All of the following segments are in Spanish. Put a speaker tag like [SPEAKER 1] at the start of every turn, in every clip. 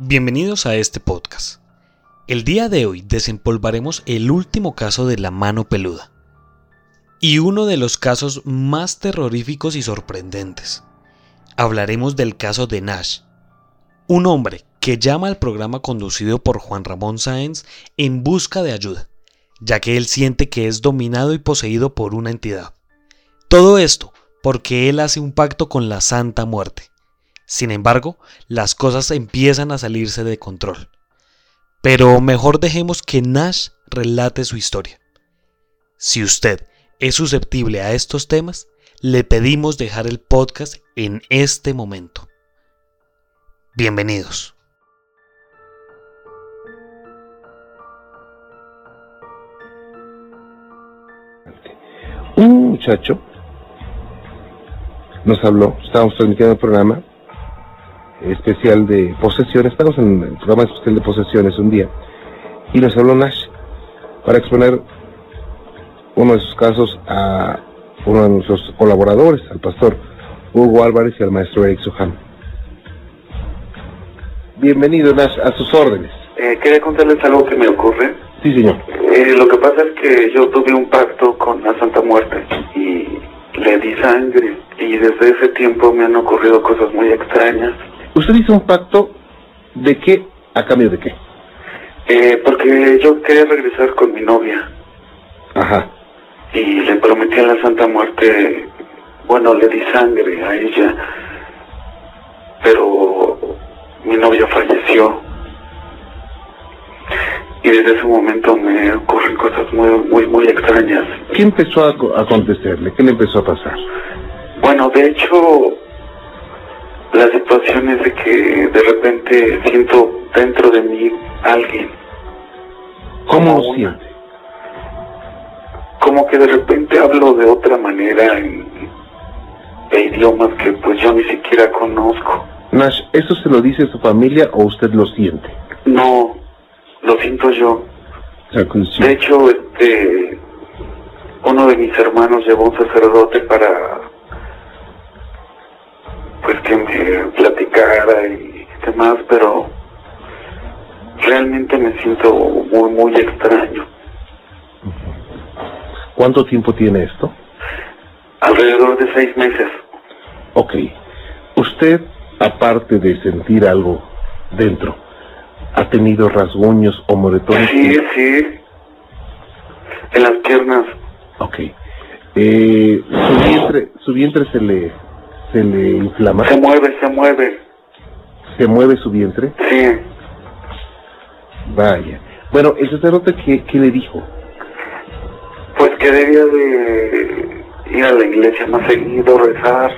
[SPEAKER 1] Bienvenidos a este podcast. El día de hoy desempolvaremos el último caso de la mano peluda y uno de los casos más terroríficos y sorprendentes. Hablaremos del caso de Nash, un hombre que llama al programa conducido por Juan Ramón Sáenz en busca de ayuda, ya que él siente que es dominado y poseído por una entidad. Todo esto porque él hace un pacto con la Santa Muerte. Sin embargo, las cosas empiezan a salirse de control. Pero mejor dejemos que Nash relate su historia. Si usted es susceptible a estos temas, le pedimos dejar el podcast en este momento. Bienvenidos.
[SPEAKER 2] Un muchacho nos habló, estábamos transmitiendo el programa especial de posesiones, estamos en el programa especial de posesiones un día, y nos habló Nash para exponer uno de sus casos a uno de nuestros colaboradores, al pastor Hugo Álvarez y al maestro Eric Suhan. Bienvenido Nash, a sus órdenes.
[SPEAKER 3] Eh, quería contarles algo que me ocurre.
[SPEAKER 2] Sí, señor.
[SPEAKER 3] Eh, lo que pasa es que yo tuve un pacto con la Santa Muerte y le di sangre y desde ese tiempo me han ocurrido cosas muy extrañas.
[SPEAKER 2] ¿Usted hizo un pacto de qué a cambio de qué?
[SPEAKER 3] Eh, porque yo quería regresar con mi novia
[SPEAKER 2] Ajá.
[SPEAKER 3] y le prometí a la Santa Muerte, bueno, le di sangre a ella, pero mi novia falleció. Y desde ese momento me ocurren cosas muy, muy, muy extrañas.
[SPEAKER 2] ¿Qué empezó a co- a acontecerle? ¿Qué le empezó a pasar?
[SPEAKER 3] Bueno, de hecho, la situación es de que de repente siento dentro de mí alguien,
[SPEAKER 2] ¿Cómo
[SPEAKER 3] Como
[SPEAKER 2] lo
[SPEAKER 3] una. como que de repente hablo de otra manera en, idiomas que pues yo ni siquiera conozco.
[SPEAKER 2] Nash, ¿eso se lo dice su familia o usted lo siente?
[SPEAKER 3] No, lo siento yo. De hecho, este, uno de mis hermanos llevó un sacerdote para, y demás, pero realmente me siento muy, muy extraño.
[SPEAKER 2] ¿Cuánto tiempo tiene esto?
[SPEAKER 3] Alrededor de seis meses.
[SPEAKER 2] Ok. Usted, aparte de sentir algo dentro, ¿ha tenido rasguños o moretones?
[SPEAKER 3] Sí, sí. En las piernas.
[SPEAKER 2] Ok. Eh, su vientre, su vientre se le, se le inflama.
[SPEAKER 3] Se mueve, se mueve.
[SPEAKER 2] ¿Se mueve su vientre?
[SPEAKER 3] Sí.
[SPEAKER 2] Vaya. Bueno, el sacerdote, ¿qué, qué le dijo?
[SPEAKER 3] Pues que debía de ir a la iglesia más seguido, rezar.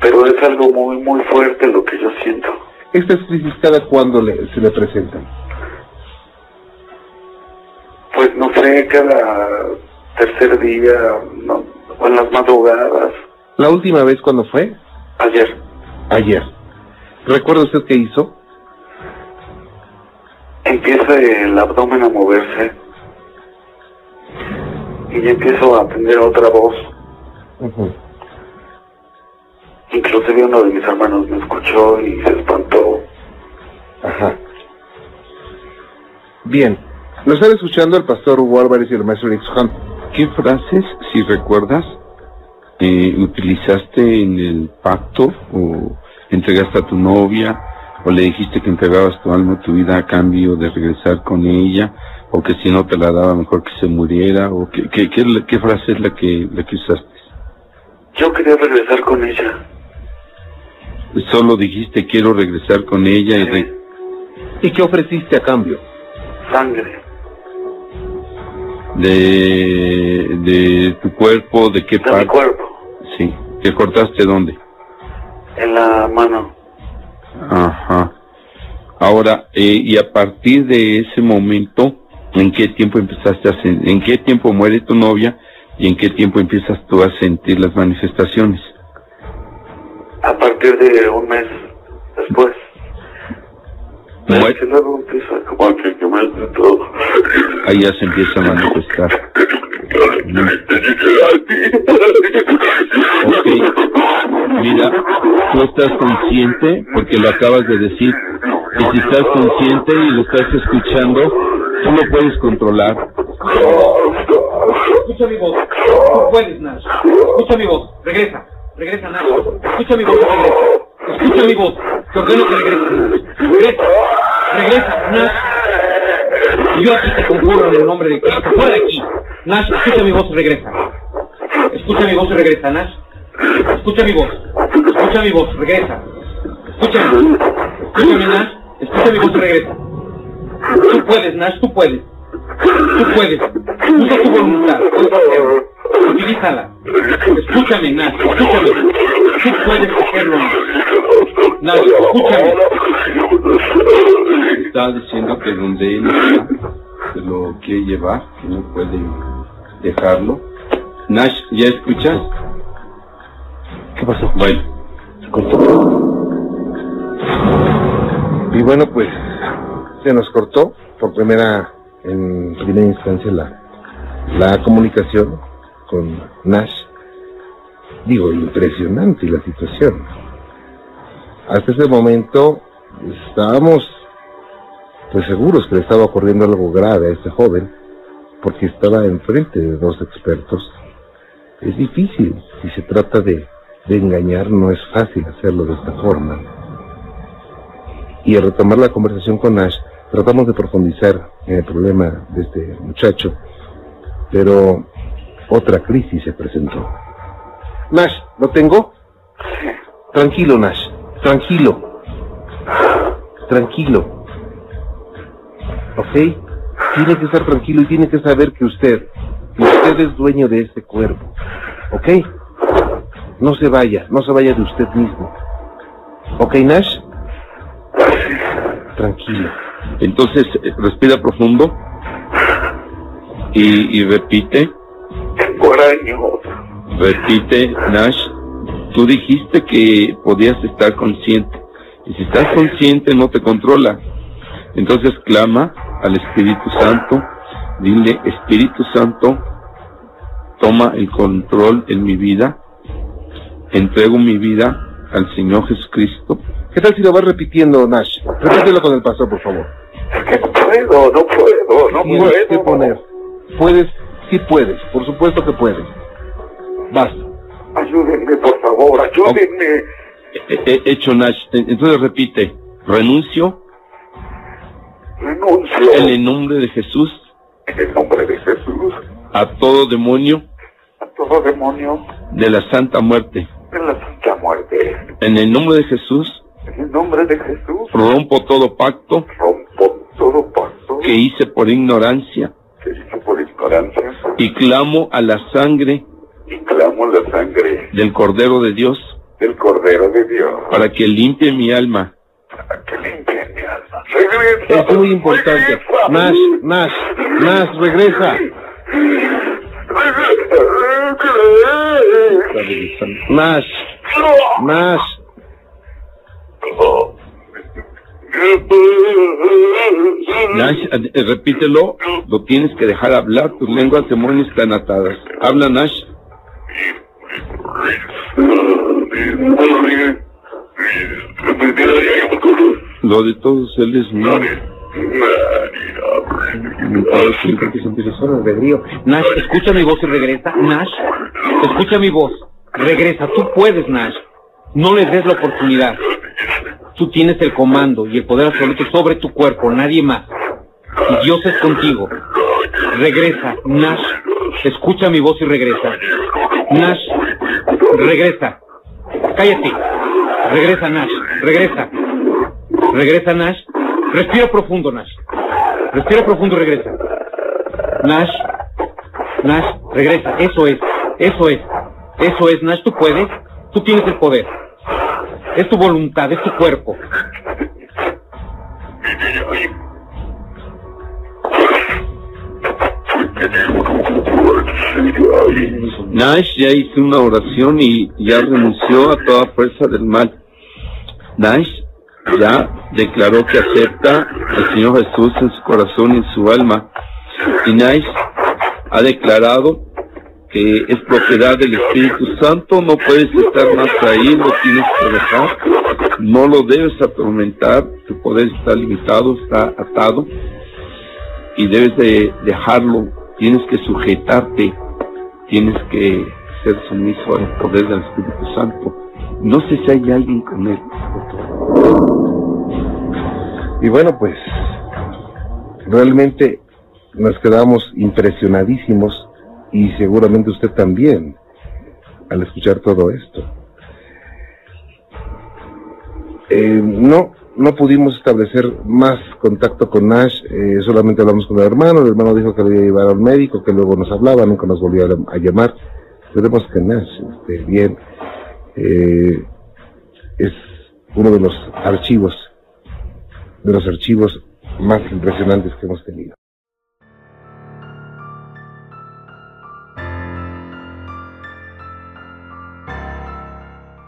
[SPEAKER 3] Pero es algo muy, muy fuerte lo que yo siento.
[SPEAKER 2] Estas crisis cada cuándo le, se le presentan.
[SPEAKER 3] Pues no sé, cada tercer día, no, o en las madrugadas.
[SPEAKER 2] La última vez cuando fue,
[SPEAKER 3] Ayer,
[SPEAKER 2] ayer. ¿Recuerda usted qué hizo?
[SPEAKER 3] empieza el abdomen a moverse. Y empiezo a tener otra voz.
[SPEAKER 2] Ujú.
[SPEAKER 3] Inclusive uno de mis hermanos me escuchó y se espantó.
[SPEAKER 2] Ajá. Bien. Nos están escuchando el pastor Hugo Álvarez y el maestro Hunt.
[SPEAKER 4] ¿Qué frases, si recuerdas, eh, utilizaste en el pacto o entregaste a tu novia o le dijiste que entregabas tu alma, tu vida a cambio de regresar con ella o que si no te la daba mejor que se muriera o qué, qué, qué, qué frase es la que, la que usaste?
[SPEAKER 3] Yo quería regresar con ella.
[SPEAKER 4] Solo dijiste quiero regresar con ella y re-
[SPEAKER 2] ¿Y qué ofreciste a cambio?
[SPEAKER 3] Sangre.
[SPEAKER 4] de, de tu cuerpo, de qué
[SPEAKER 3] De mi
[SPEAKER 4] parte,
[SPEAKER 3] cuerpo.
[SPEAKER 4] sí, que cortaste dónde.
[SPEAKER 3] En la mano.
[SPEAKER 4] Ajá. Ahora, eh, y a partir de ese momento, ¿en qué tiempo empezaste a en qué tiempo muere tu novia y en qué tiempo empiezas tú a sentir las manifestaciones?
[SPEAKER 3] A partir de un mes después.
[SPEAKER 4] Muere-. Ahí ya se empieza a manifestar. Ok. Mira, tú estás consciente, porque lo acabas de decir, y si estás consciente y lo estás escuchando, tú lo puedes controlar.
[SPEAKER 5] Escucha mi voz. Tú puedes, Nash. Escucha mi voz. Regresa. Regresa, Nash. Escucha mi voz regresa. Escucha mi voz. Te ordeno que regreses. Regresa. Regresa, Nash. Yo aquí te conjuro en el nombre de Cristo. Fuera de aquí. Nash, escucha mi voz y regresa. Escucha mi voz y regresa, Nash. Escucha mi voz. Escucha mi voz. Regresa. Escúchame. Escúchame, Nash. Escucha mi voz y regresa. Tú puedes, Nash. Tú puedes. Tú puedes. Usa tu voluntad. Utilízala. Escúchame, Nash. Escúchame. Tú puedes hacerlo, Nash. Nash, escúchame.
[SPEAKER 4] Está diciendo que donde él está, se lo quiere llevar, que no puede dejarlo. Nash, ¿ya escuchas?
[SPEAKER 2] ¿Qué pasó?
[SPEAKER 4] Bueno,
[SPEAKER 2] Se cortó. Y bueno, pues se nos cortó por primera, en primera instancia la, la comunicación con Nash. Digo, impresionante la situación. Hasta ese momento estábamos pues seguros que le estaba ocurriendo algo grave a este joven, porque estaba enfrente de dos expertos. Es difícil, si se trata de, de engañar, no es fácil hacerlo de esta forma. Y al retomar la conversación con Nash, tratamos de profundizar en el problema de este muchacho, pero otra crisis se presentó. Nash, ¿lo tengo? Tranquilo, Nash, tranquilo. Tranquilo. ¿Ok? Tiene que estar tranquilo y tiene que saber que usted, que usted es dueño de este cuerpo. ¿Ok? No se vaya, no se vaya de usted mismo. ¿Ok, Nash? Tranquilo.
[SPEAKER 4] entonces respira profundo y, y repite,
[SPEAKER 3] Tengo.
[SPEAKER 4] Repite, Nash. Tú dijiste que podías estar consciente. Y si estás consciente no te controla. Entonces clama al Espíritu Santo, dile, Espíritu Santo, toma el control en mi vida, entrego mi vida al Señor Jesucristo.
[SPEAKER 2] ¿Qué tal si lo vas repitiendo, Nash? Repítelo con el pastor, por favor.
[SPEAKER 3] Es que no puedo, no puedo, no
[SPEAKER 2] Tienes que
[SPEAKER 3] puedo.
[SPEAKER 2] poner. Puedes, sí puedes, por supuesto que puedes. Basta.
[SPEAKER 3] Ayúdenme, por favor, ayúdenme.
[SPEAKER 4] He- he hecho Nash. Entonces repite, renuncio
[SPEAKER 3] Renuncio.
[SPEAKER 4] En el nombre de Jesús
[SPEAKER 3] en el nombre de Jesús.
[SPEAKER 4] A todo demonio
[SPEAKER 3] a todo demonio.
[SPEAKER 4] De la santa muerte.
[SPEAKER 3] de la santa muerte.
[SPEAKER 4] En el nombre de Jesús
[SPEAKER 3] En el nombre de Jesús.
[SPEAKER 4] Rompo todo pacto
[SPEAKER 3] rompo todo pacto.
[SPEAKER 4] Que hice por ignorancia
[SPEAKER 3] que hice por ignorancia
[SPEAKER 4] y clamo a la sangre
[SPEAKER 3] y clamo la sangre
[SPEAKER 4] del Cordero de Dios
[SPEAKER 3] del Cordero de Dios
[SPEAKER 4] para que limpie mi alma.
[SPEAKER 3] para que limpie mi alma. Regresa.
[SPEAKER 2] Es muy importante.
[SPEAKER 3] regresa.
[SPEAKER 2] Nash, Nash, Nash, regresa. Nash, Nash.
[SPEAKER 4] Nash, eh, repítelo, lo tienes que dejar hablar, tus lenguas demonios están atadas. Habla Nash. Lo de todos él es solo.
[SPEAKER 2] albedrío.
[SPEAKER 5] Nash, escucha mi voz y regresa. Nash, escucha mi voz. Regresa. Tú puedes, Nash. No le des la oportunidad. Tú tienes el comando y el poder absoluto sobre tu cuerpo, nadie más. Y Dios es contigo. Regresa, Nash. Escucha mi voz y regresa. Nash, regresa. Cállate. Regresa, Nash. Regresa. Regresa, Nash. Respira profundo, Nash. Respira profundo y regresa. Nash. Nash, regresa. Eso es. Eso es. Eso es, Nash. Tú puedes. Tú tienes el poder. Es tu voluntad, es tu cuerpo.
[SPEAKER 4] Nash ya hizo una oración y ya renunció a toda fuerza del mal. Nash ya declaró que acepta al Señor Jesús en su corazón y en su alma. Y Nash ha declarado que es propiedad del Espíritu Santo, no puedes estar más ahí, lo tienes que dejar, no lo debes atormentar, tu poder está limitado, está atado y debes de dejarlo, tienes que sujetarte, tienes que ser sumiso al poder del Espíritu Santo. No sé si hay alguien con él.
[SPEAKER 2] Y bueno, pues realmente nos quedamos impresionadísimos y seguramente usted también al escuchar todo esto. Eh, no, no pudimos establecer más contacto con Nash, eh, solamente hablamos con el hermano, el hermano dijo que lo iba a llevar al médico, que luego nos hablaba, nunca nos volvió a, llamar. Esperemos que Nash esté bien. Eh, es uno de los archivos, de los archivos más impresionantes que hemos tenido.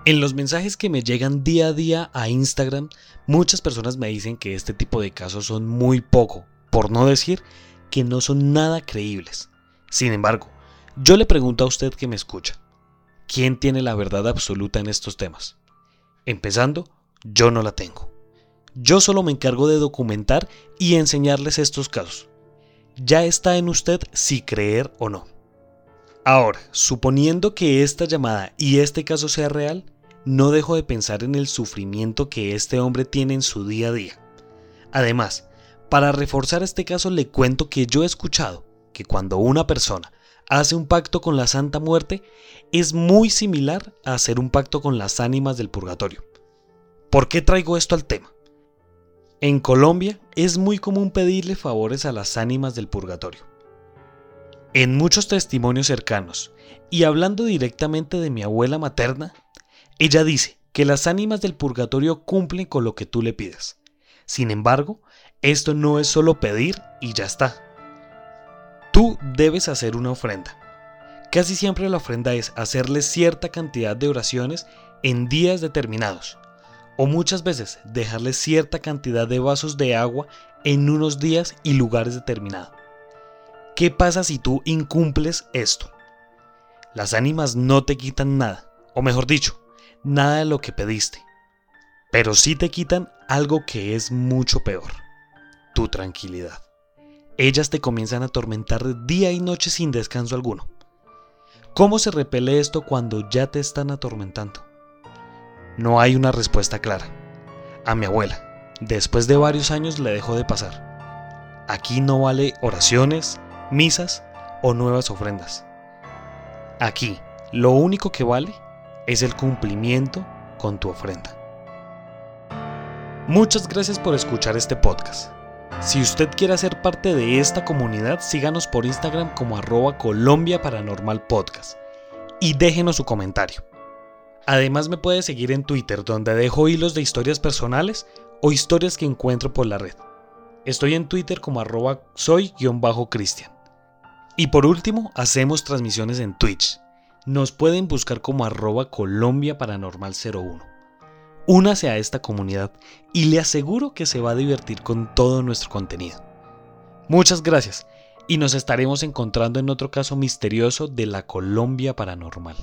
[SPEAKER 1] En los mensajes que me llegan día a día a Instagram, muchas personas me dicen que este tipo de casos son muy poco, por no decir que no son nada creíbles. Sin embargo, yo le pregunto a usted que me escucha, ¿quién tiene la verdad absoluta en estos temas? Empezando, yo no la tengo. Yo solo me encargo de documentar y enseñarles estos casos. Ya está en usted si creer o no. Ahora, suponiendo que esta llamada y este caso sea real, no dejo de pensar en el sufrimiento que este hombre tiene en su día a día. Además, para reforzar este caso le cuento que yo he escuchado que cuando una persona hace un pacto con la Santa Muerte es muy similar a hacer un pacto con las ánimas del purgatorio. ¿Por qué traigo esto al tema? En Colombia es muy común pedirle favores a las ánimas del purgatorio. En muchos testimonios cercanos, y hablando directamente de mi abuela materna, ella dice que las ánimas del purgatorio cumplen con lo que tú le pides. Sin embargo, esto no es solo pedir y ya está. Tú debes hacer una ofrenda. Casi siempre la ofrenda es hacerle cierta cantidad de oraciones en días determinados, o muchas veces dejarle cierta cantidad de vasos de agua en unos días y lugares determinados. ¿Qué pasa si tú incumples esto? Las ánimas no te quitan nada, o mejor dicho, nada de lo que pediste, pero sí te quitan algo que es mucho peor, tu tranquilidad. Ellas te comienzan a atormentar día y noche sin descanso alguno. ¿Cómo se repele esto cuando ya te están atormentando? No hay una respuesta clara. A mi abuela, después de varios años le dejó de pasar. Aquí no vale oraciones, misas o nuevas ofrendas. Aquí, lo único que vale es el cumplimiento con tu ofrenda. Muchas gracias por escuchar este podcast. Si usted quiere ser parte de esta comunidad, síganos por Instagram como arroba Colombia Paranormal Podcast y déjenos su comentario. Además me puede seguir en Twitter donde dejo hilos de historias personales o historias que encuentro por la red. Estoy en Twitter como arroba soy-cristian. Y por último, hacemos transmisiones en Twitch. Nos pueden buscar como arroba Colombia Paranormal 01. Únase a esta comunidad y le aseguro que se va a divertir con todo nuestro contenido. Muchas gracias y nos estaremos encontrando en otro caso misterioso de la Colombia Paranormal.